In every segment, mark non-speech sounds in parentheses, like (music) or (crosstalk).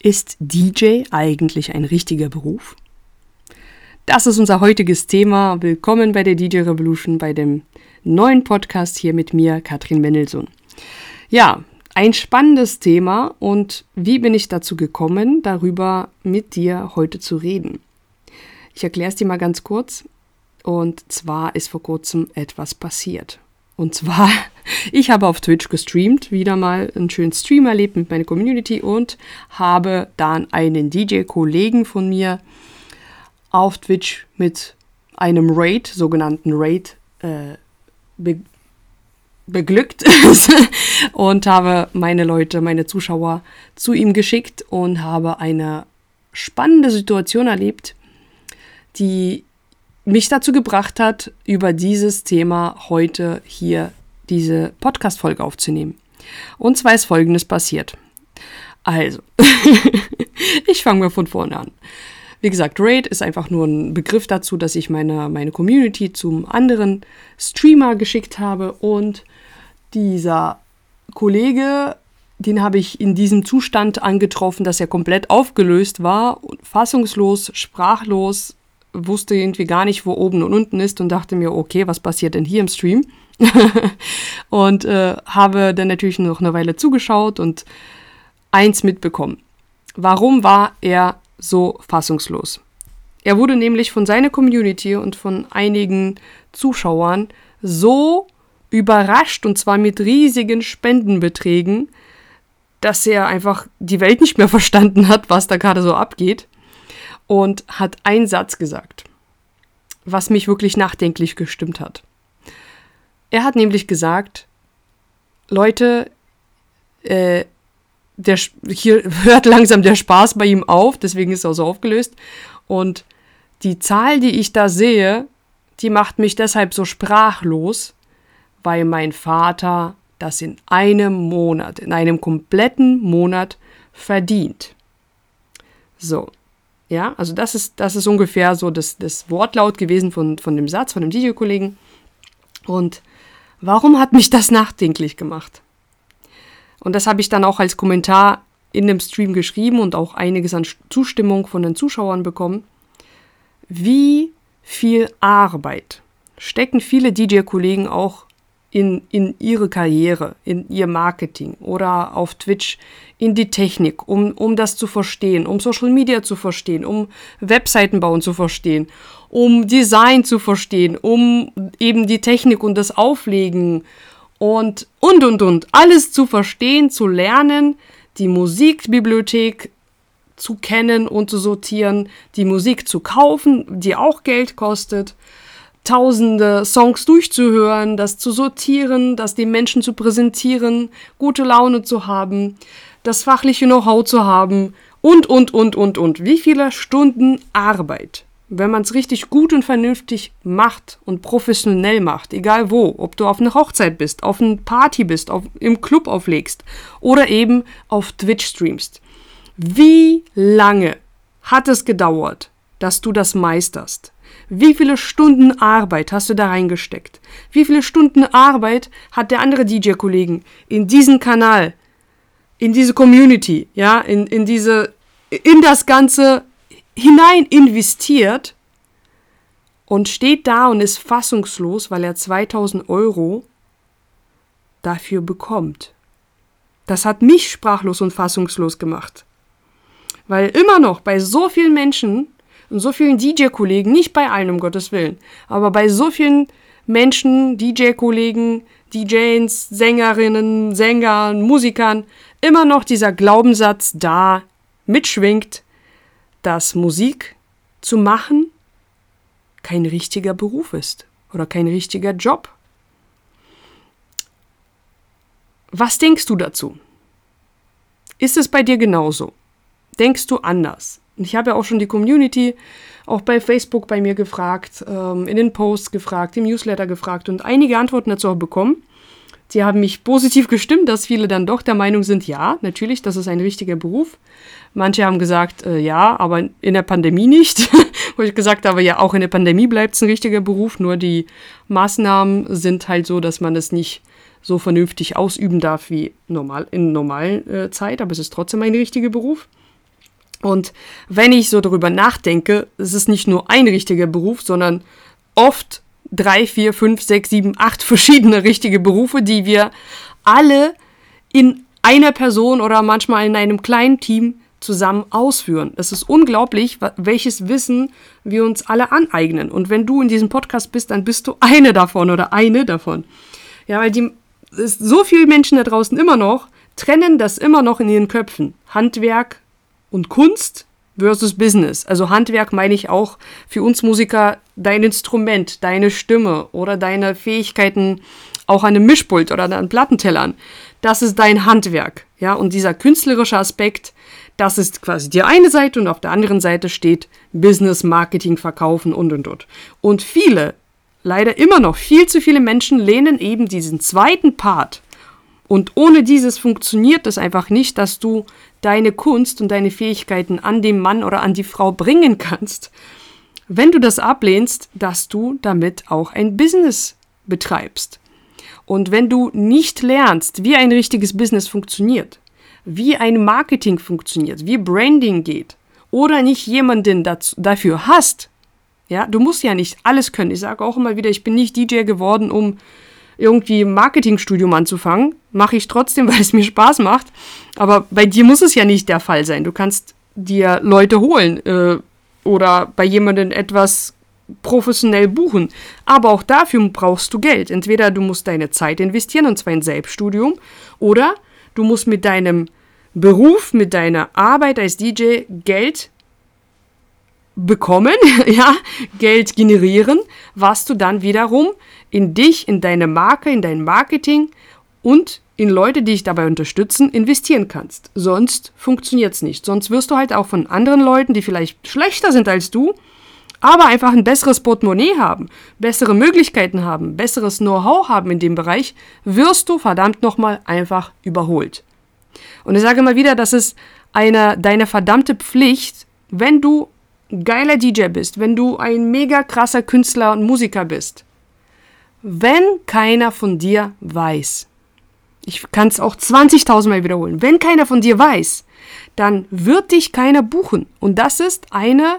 Ist DJ eigentlich ein richtiger Beruf? Das ist unser heutiges Thema. Willkommen bei der DJ Revolution, bei dem neuen Podcast hier mit mir, Katrin Mendelssohn. Ja, ein spannendes Thema und wie bin ich dazu gekommen, darüber mit dir heute zu reden? Ich erkläre es dir mal ganz kurz. Und zwar ist vor kurzem etwas passiert. Und zwar, ich habe auf Twitch gestreamt, wieder mal einen schönen Stream erlebt mit meiner Community und habe dann einen DJ-Kollegen von mir auf Twitch mit einem Raid, sogenannten Raid, äh, be beglückt (laughs) und habe meine Leute, meine Zuschauer zu ihm geschickt und habe eine spannende Situation erlebt, die mich dazu gebracht hat, über dieses Thema heute hier diese Podcast-Folge aufzunehmen. Und zwar ist Folgendes passiert. Also, (laughs) ich fange mal von vorne an. Wie gesagt, Raid ist einfach nur ein Begriff dazu, dass ich meine, meine Community zum anderen Streamer geschickt habe und dieser Kollege, den habe ich in diesem Zustand angetroffen, dass er komplett aufgelöst war, fassungslos, sprachlos, wusste irgendwie gar nicht, wo oben und unten ist und dachte mir, okay, was passiert denn hier im Stream? (laughs) und äh, habe dann natürlich noch eine Weile zugeschaut und eins mitbekommen. Warum war er so fassungslos? Er wurde nämlich von seiner Community und von einigen Zuschauern so überrascht und zwar mit riesigen Spendenbeträgen, dass er einfach die Welt nicht mehr (laughs) verstanden hat, was da gerade so abgeht und hat einen Satz gesagt, was mich wirklich nachdenklich gestimmt hat. Er hat nämlich gesagt, Leute, äh, der, hier (laughs) hört langsam der Spaß bei ihm auf, deswegen ist er so aufgelöst. Und die Zahl, die ich da sehe, die macht mich deshalb so sprachlos, weil mein Vater das in einem Monat, in einem kompletten Monat verdient. So, ja, also das ist, das ist ungefähr so das, das Wortlaut gewesen von, von dem Satz, von dem DJ-Kollegen. Und warum hat mich das (laughs) nachdenklich gemacht? Und das habe ich dann auch als Kommentar in dem Stream geschrieben und auch einiges an Zustimmung von den Zuschauern bekommen. Wie viel Arbeit stecken viele DJ-Kollegen auch in, in ihre Karriere, in ihr Marketing oder auf Twitch in die Technik, um, um das zu verstehen, um Social Media zu verstehen, um Webseiten bauen zu verstehen, um Design zu verstehen, um eben die Technik und das Auflegen und, und, und, und, alles zu verstehen, zu lernen, die Musikbibliothek zu kennen und zu sortieren, die Musik zu kaufen, die auch Geld kostet, tausende Songs durchzuhören, das zu sortieren, das den Menschen zu präsentieren, gute Laune zu haben, das fachliche Know-how zu haben und, und, und, und, und. Wie viele Stunden Arbeit, wenn man es richtig gut und vernünftig macht und professionell macht, egal wo, ob du auf einer Hochzeit bist, auf einer Party bist, auf, im Club auflegst oder eben auf Twitch streamst. Wie lange hat es gedauert, dass du das meisterst? Wie viele Stunden Arbeit hast du da reingesteckt? Wie viele Stunden Arbeit hat der andere DJ-Kollegen in diesen Kanal, in diese Community, ja, in, in diese, in das Ganze hinein investiert und steht da und ist fassungslos, weil er 2000 Euro dafür bekommt. Das hat mich sprachlos und fassungslos gemacht. Weil immer noch bei so vielen Menschen und so vielen DJ-Kollegen, nicht bei allen um Gottes Willen, aber bei so vielen Menschen, DJ-Kollegen, DJs, Sängerinnen, Sängern, Musikern, immer noch dieser Glaubenssatz da mitschwingt, dass Musik zu machen kein richtiger Beruf ist oder kein richtiger Job. Was denkst du dazu? Ist es bei dir genauso? Denkst du anders? Und ich habe ja auch schon die Community auch bei Facebook bei mir gefragt, ähm, in den Posts gefragt, im Newsletter gefragt und einige Antworten dazu auch bekommen. Sie haben mich positiv gestimmt, dass viele dann doch der Meinung sind, ja, natürlich, das ist ein richtiger Beruf. Manche haben gesagt, äh, ja, aber in der Pandemie nicht. (laughs) Wo ich gesagt habe, ja, auch in der Pandemie bleibt es ein richtiger Beruf, nur die Maßnahmen sind halt so, dass man es nicht so vernünftig ausüben darf wie normal in normalen äh, Zeit, aber es ist trotzdem ein richtiger Beruf. Und wenn ich so darüber nachdenke, es ist nicht nur ein richtiger Beruf, sondern oft drei, vier, fünf, sechs, sieben, acht (laughs) verschiedene richtige Berufe, die wir alle in einer Person oder manchmal in einem kleinen Team zusammen ausführen. Es ist unglaublich, welches Wissen wir uns alle aneignen. Und wenn du in diesem Podcast bist, dann bist du (laughs) eine davon oder eine davon. Ja, weil die, so viele Menschen da draußen immer noch trennen das immer noch in ihren Köpfen. Handwerk und Kunst versus Business. Also Handwerk meine ich auch für uns Musiker dein Instrument, deine Stimme oder deine Fähigkeiten auch an einem Mischpult oder an Plattentellern. Das ist dein Handwerk. Ja, und dieser künstlerische Aspekt, das ist quasi die eine Seite und auf der anderen Seite steht Business, Marketing, Verkaufen und und und. Und viele, leider immer noch viel zu viele Menschen lehnen eben diesen zweiten Part. Und ohne dieses funktioniert es einfach nicht, dass du deine Kunst und deine Fähigkeiten an den Mann oder an die Frau bringen kannst, wenn du das ablehnst, dass du damit auch ein Business betreibst. Und wenn du nicht lernst, wie ein richtiges Business funktioniert, wie ein Marketing funktioniert, wie Branding geht, oder nicht jemanden dazu, dafür hast, ja, du musst ja nicht alles können. Ich sage auch immer wieder, ich bin nicht DJ geworden, um irgendwie ein Marketingstudium anzufangen. Mache ich trotzdem, (laughs) weil es mir Spaß macht. Aber bei dir muss es ja nicht der Fall sein. Du kannst dir Leute holen äh, oder bei jemandem etwas professionell buchen. Aber auch dafür brauchst du Geld. Entweder du musst deine Zeit investieren, und zwar in Selbststudium, oder du musst mit deinem Beruf, mit deiner Arbeit als DJ Geld bekommen, (laughs) ja, Geld generieren, was du dann wiederum in dich, in deine Marke, in dein Marketing und in Leute, die dich dabei unterstützen, investieren kannst. Sonst funktioniert es nicht. Sonst wirst du halt auch von anderen Leuten, die vielleicht schlechter sind als du, aber einfach ein besseres Portemonnaie haben, bessere Möglichkeiten haben, besseres Know-how haben in dem Bereich, wirst du verdammt nochmal einfach überholt. Und ich sage immer wieder, das ist eine, deine verdammte Pflicht, wenn du geiler DJ bist, wenn du ein mega krasser Künstler und Musiker bist, wenn keiner von dir weiß, ich kann es auch 20.000 Mal wiederholen, wenn keiner von dir weiß, dann wird dich keiner buchen. Und das ist eine,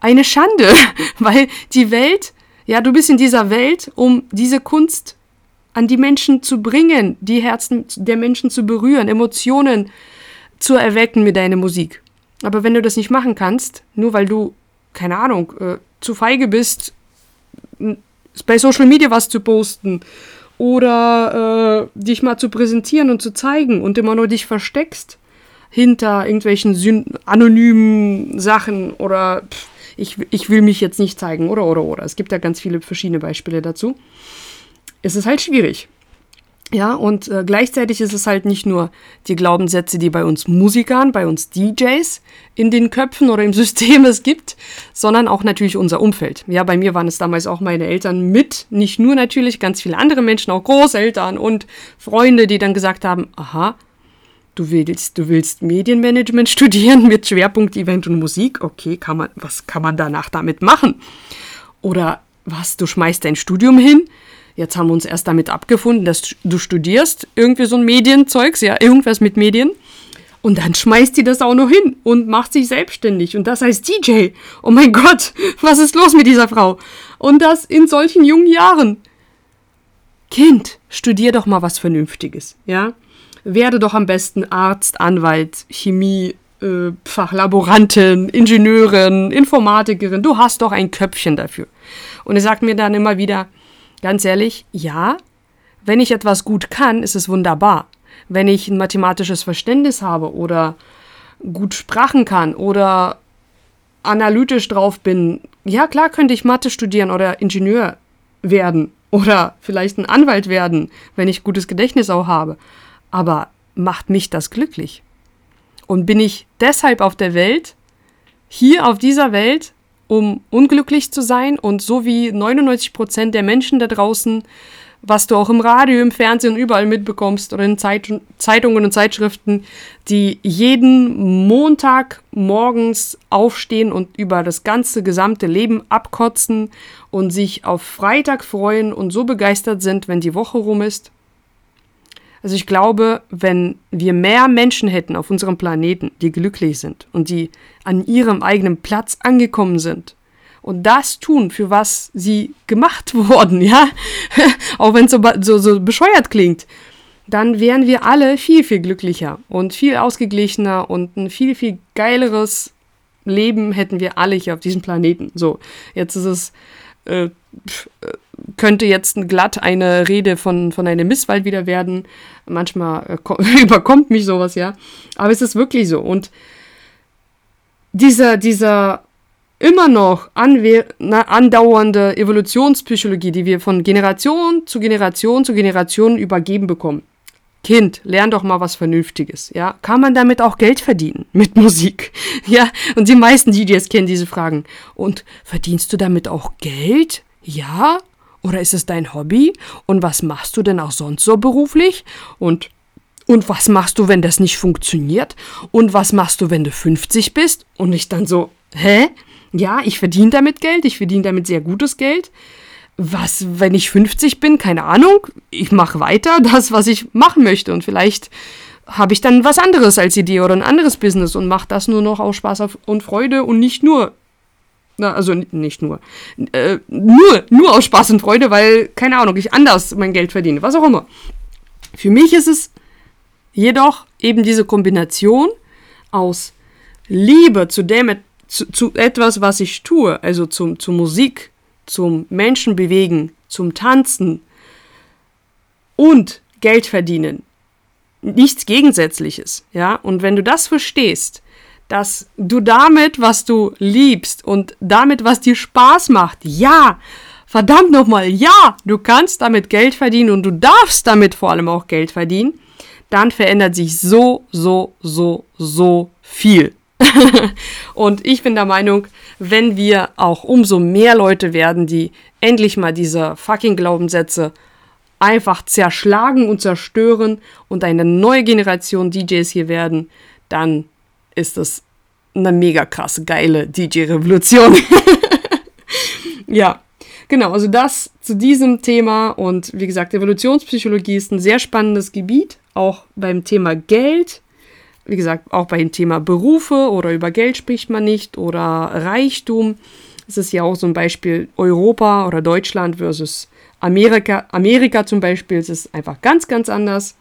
eine Schande, (laughs) weil die Welt, ja, du bist in dieser Welt, um diese Kunst an die Menschen zu bringen, die Herzen der Menschen zu berühren, Emotionen zu erwecken mit deiner Musik. Aber wenn du das nicht machen kannst, nur weil du, keine Ahnung, äh, zu feige bist, bei Social Media was zu posten oder äh, dich mal zu präsentieren und zu zeigen und immer nur dich versteckst hinter irgendwelchen Syn anonymen Sachen oder pff, ich, ich will mich jetzt nicht zeigen oder oder oder. Es gibt ja ganz viele verschiedene Beispiele dazu. Es ist halt schwierig. Ja, und äh, gleichzeitig ist es halt nicht nur die Glaubenssätze, die bei uns Musikern, bei uns DJs in den Köpfen oder im (laughs) System es gibt, sondern auch natürlich unser Umfeld. Ja, bei mir waren es damals auch meine Eltern mit, nicht nur natürlich, ganz viele andere Menschen, auch Großeltern und Freunde, die dann gesagt haben, aha, du willst, du willst Medienmanagement (laughs) studieren mit Schwerpunkt Event und Musik, okay, kann man, was kann man danach damit machen? Oder was, du schmeißt dein Studium hin? Jetzt haben wir uns erst damit abgefunden, dass du studierst, irgendwie so ein Medienzeugs, ja, irgendwas mit Medien. Und dann schmeißt sie das auch noch hin und macht sich selbstständig. Und das heißt DJ. Oh mein Gott, (laughs) was ist los mit dieser Frau? Und das in solchen jungen Jahren. Kind, studier doch mal was Vernünftiges, ja? Werde doch am besten Arzt, Anwalt, Chemie, äh, Fachlaborantin, Ingenieurin, Informatikerin. Du hast doch ein Köpfchen dafür. Und er sagt mir dann immer wieder, Ganz ehrlich, ja, wenn ich etwas gut kann, ist es wunderbar. Wenn ich ein mathematisches Verständnis habe oder gut sprachen kann oder analytisch drauf bin, ja klar könnte ich Mathe studieren oder Ingenieur werden oder vielleicht ein Anwalt werden, wenn ich gutes Gedächtnis auch habe. Aber macht mich das glücklich? Und bin ich deshalb auf der Welt, hier auf dieser Welt, um unglücklich zu sein und so wie 99 Prozent der Menschen da draußen, was du auch im Radio, im Fernsehen überall mitbekommst oder in Zeit Zeitungen und Zeitschriften, die jeden Montag morgens aufstehen und über das ganze gesamte Leben abkotzen und sich auf Freitag freuen und so begeistert sind, wenn die Woche rum ist. Also ich glaube, wenn wir mehr Menschen hätten auf unserem Planeten, die glücklich sind und die an ihrem eigenen Platz angekommen sind und das tun, für was sie gemacht (laughs) wurden, ja, (laughs) auch wenn es so, so, so bescheuert klingt, dann wären wir alle viel, viel glücklicher und viel ausgeglichener und ein viel, viel geileres Leben hätten wir alle hier auf diesem Planeten. So, jetzt ist es äh, könnte jetzt glatt eine Rede von, von einem Misswald wieder werden. Manchmal äh, (laughs) überkommt mich sowas, ja. Aber es ist wirklich so. Und dieser, dieser immer noch andauernde Evolutionspsychologie, die wir von Generation zu Generation zu Generation übergeben bekommen, Kind, lern doch mal was Vernünftiges, ja? Kann man damit auch Geld verdienen (laughs) mit Musik? (laughs) Ja, und die meisten DJs kennen diese Fragen. Und verdienst du damit auch Geld? Ja? Oder ist es dein Hobby? Und was machst du denn auch sonst so beruflich? Und und was machst du, wenn das nicht funktioniert? Und was machst du, wenn du 50 bist? Und ich dann so, hä? Ja, ich verdiene damit Geld, ich verdiene damit sehr gutes Geld was, wenn ich 50 bin, keine Ahnung, ich mache weiter das, was ich machen möchte und vielleicht habe ich dann was anderes als Idee oder ein anderes Business und mache das nur noch aus Spaß und Freude und nicht nur, na, also nicht nur, äh, nur, nur aus Spaß und Freude, weil, keine Ahnung, ich anders mein Geld verdiene, was auch immer. Für mich ist es jedoch eben diese Kombination aus Liebe zu dem, zu, zu etwas, was ich tue, also zum, zur Musik, zum Menschen bewegen, zum Tanzen und Geld verdienen. Nichts Gegensätzliches, ja? Und wenn du das verstehst, dass du damit, was du liebst und damit, was dir Spaß macht, ja, verdammt nochmal, ja, du kannst damit Geld verdienen und du darfst damit vor allem auch Geld verdienen, dann verändert sich so, so, so, so viel. (laughs) und ich bin der Meinung, wenn wir auch umso mehr Leute werden, die endlich mal diese fucking Glaubenssätze einfach zerschlagen und zerstören und eine neue Generation DJs hier werden, dann ist es eine mega krasse, geile DJ-Revolution. (laughs) ja, genau, also das zu diesem Thema und wie gesagt, Evolutionspsychologie ist ein sehr spannendes Gebiet, auch beim Thema Geld wie gesagt, auch bei dem Thema Berufe oder über Geld spricht man nicht oder Reichtum. Es ist ja auch so ein Beispiel Europa oder Deutschland versus Amerika. Amerika zum Beispiel es ist einfach ganz, ganz anders.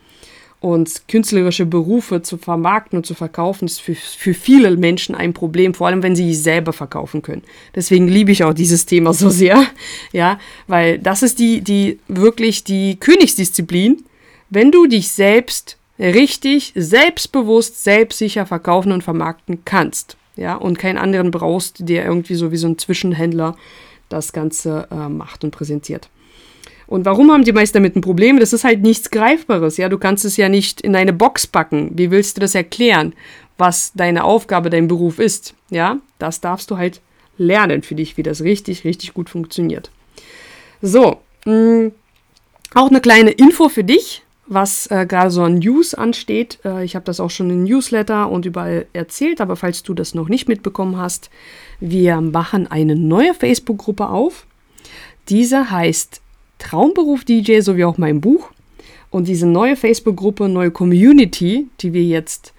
Und künstlerische Berufe zu vermarkten und zu verkaufen, ist für, für viele Menschen ein Problem, vor allem wenn sie sich selber verkaufen können. Deswegen liebe ich auch dieses Thema so sehr, (laughs) ja, weil das ist die, die wirklich die Königsdisziplin. Wenn du dich selbst richtig selbstbewusst, selbstsicher verkaufen und vermarkten kannst. Ja, und keinen anderen brauchst, der irgendwie so wie so ein Zwischenhändler das Ganze äh, macht und präsentiert. Und warum haben die meisten damit ein Problem? Das ist halt nichts Greifbares. Ja, du kannst es ja nicht in eine Box packen. Wie willst du das erklären, was deine Aufgabe, dein Beruf ist? Ja, das darfst du halt lernen für dich, wie das richtig, richtig gut funktioniert. So, mh, mm, auch eine kleine Info für dich was äh, gerade so an News ansteht. Äh, ich habe das auch schon in Newsletter und überall erzählt, aber falls du das noch nicht mitbekommen hast, wir machen eine neue Facebook-Gruppe auf. Diese heißt Traumberuf DJ, so wie auch mein Buch. Und diese neue Facebook-Gruppe, neue Community, die wir jetzt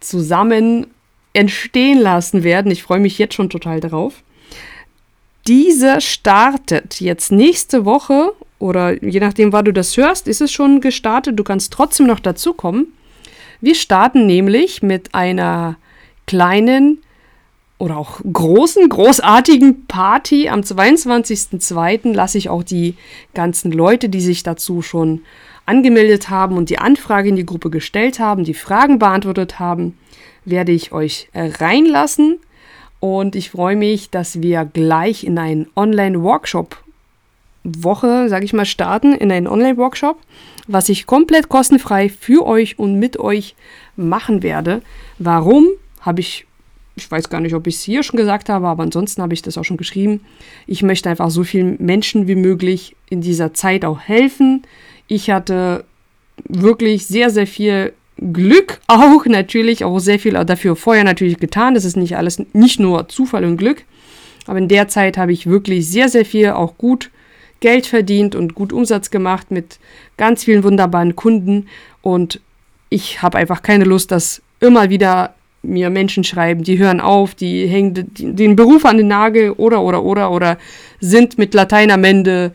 zusammen entstehen lassen werden, ich freue mich jetzt schon total darauf. Diese startet jetzt nächste Woche oder je nachdem, wann du das hörst, ist es schon gestartet. Du kannst trotzdem noch dazukommen. Wir starten nämlich mit einer kleinen oder auch großen, großartigen Party. Am 22.02. lasse ich auch die ganzen Leute, die sich dazu schon angemeldet haben und die Anfrage in die Gruppe gestellt haben, die Fragen beantwortet haben, werde ich euch reinlassen. Und ich freue mich, dass wir gleich in einen Online-Workshop Woche, sage ich mal, starten in einen Online-Workshop, was ich komplett kostenfrei für euch und mit euch machen werde. Warum habe ich, ich weiß gar nicht, ob ich es hier schon gesagt habe, aber ansonsten habe ich das auch schon geschrieben. Ich möchte einfach so vielen Menschen wie möglich in dieser Zeit auch helfen. Ich hatte wirklich sehr, sehr viel Glück auch natürlich, auch sehr viel dafür vorher natürlich getan. Das ist nicht alles, nicht nur Zufall und Glück. Aber in der Zeit habe ich wirklich sehr, sehr viel auch gut Geld verdient und gut Umsatz gemacht mit ganz vielen wunderbaren Kunden und ich habe einfach keine Lust, dass immer wieder mir Menschen schreiben, die hören auf, die hängen den Beruf an den Nagel oder oder oder oder sind mit Latein am Ende,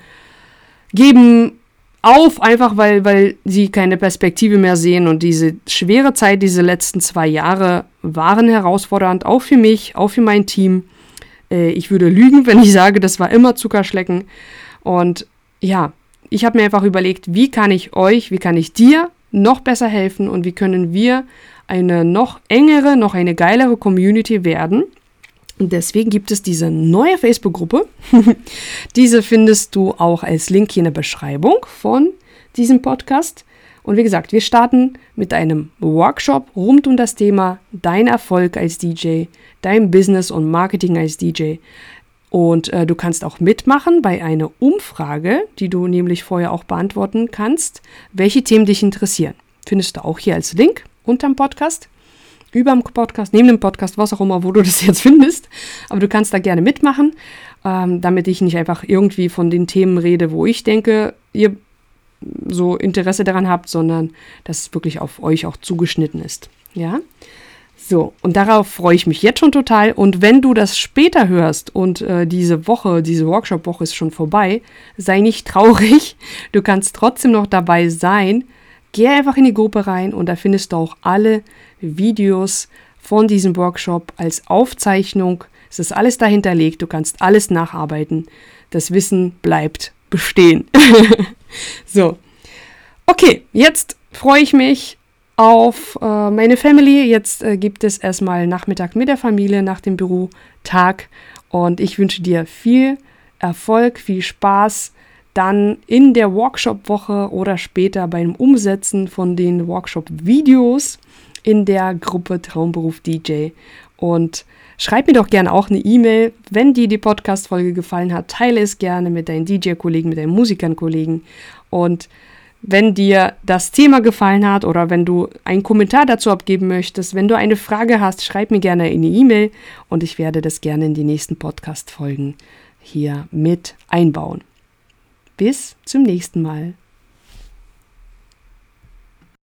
geben auf, einfach weil, weil sie keine Perspektive mehr sehen. Und diese schwere Zeit, diese letzten zwei Jahre waren herausfordernd, auch für mich, auch für mein Team. Äh, ich würde lügen, wenn ich sage, das war immer Zuckerschlecken. Und ja, ich habe mir einfach überlegt, wie kann ich euch, wie kann ich dir noch besser helfen und wie können wir eine noch engere, noch eine geilere Community werden. Und deswegen gibt es diese neue Facebook-Gruppe. (laughs) diese findest du auch als Link hier in der Beschreibung von diesem Podcast. Und wie gesagt, wir starten mit einem Workshop rund um das Thema dein Erfolg als DJ, dein Business und Marketing als DJ. Und äh, du kannst auch mitmachen bei einer Umfrage, die du nämlich vorher auch beantworten kannst, welche Themen dich interessieren. Findest du auch hier als Link unterm Podcast über dem Podcast, neben dem Podcast, was auch immer, wo du das (laughs) jetzt findest. Aber du kannst da gerne mitmachen, ähm, damit ich nicht einfach irgendwie von den Themen rede, wo ich denke, ihr so Interesse daran habt, sondern dass es wirklich auf euch auch zugeschnitten ist. Ja. So, und darauf freue ich mich jetzt schon total. Und wenn du das später hörst und äh, diese Woche, diese Workshop-Woche ist schon vorbei, sei nicht traurig. (laughs) Du kannst trotzdem noch dabei sein. Geh einfach in die Gruppe rein und da findest du auch alle Videos von diesem Workshop als Aufzeichnung. Es ist alles dahinterlegt, du kannst alles nacharbeiten. Das Wissen bleibt bestehen. (laughs) so. Okay, jetzt freue ich mich auf äh, meine Family. Jetzt äh, gibt es erstmal Nachmittag mit der Familie nach dem Bürotag und ich wünsche dir viel Erfolg, viel Spaß dann in der Workshop-Woche oder später beim Umsetzen von den Workshop-Videos in der Gruppe Traumberuf DJ. Und schreib mir doch gerne auch eine E-Mail, wenn dir die Podcast-Folge gefallen hat. Teile es gerne mit deinen DJ-Kollegen, mit deinen Musikern-Kollegen. Und wenn dir das Thema gefallen hat oder wenn du einen Kommentar dazu abgeben möchtest, wenn du eine Frage hast, schreib mir gerne eine E-Mail und ich werde das gerne in die nächsten Podcast-Folgen hier mit einbauen. Bis zum nächsten Mal.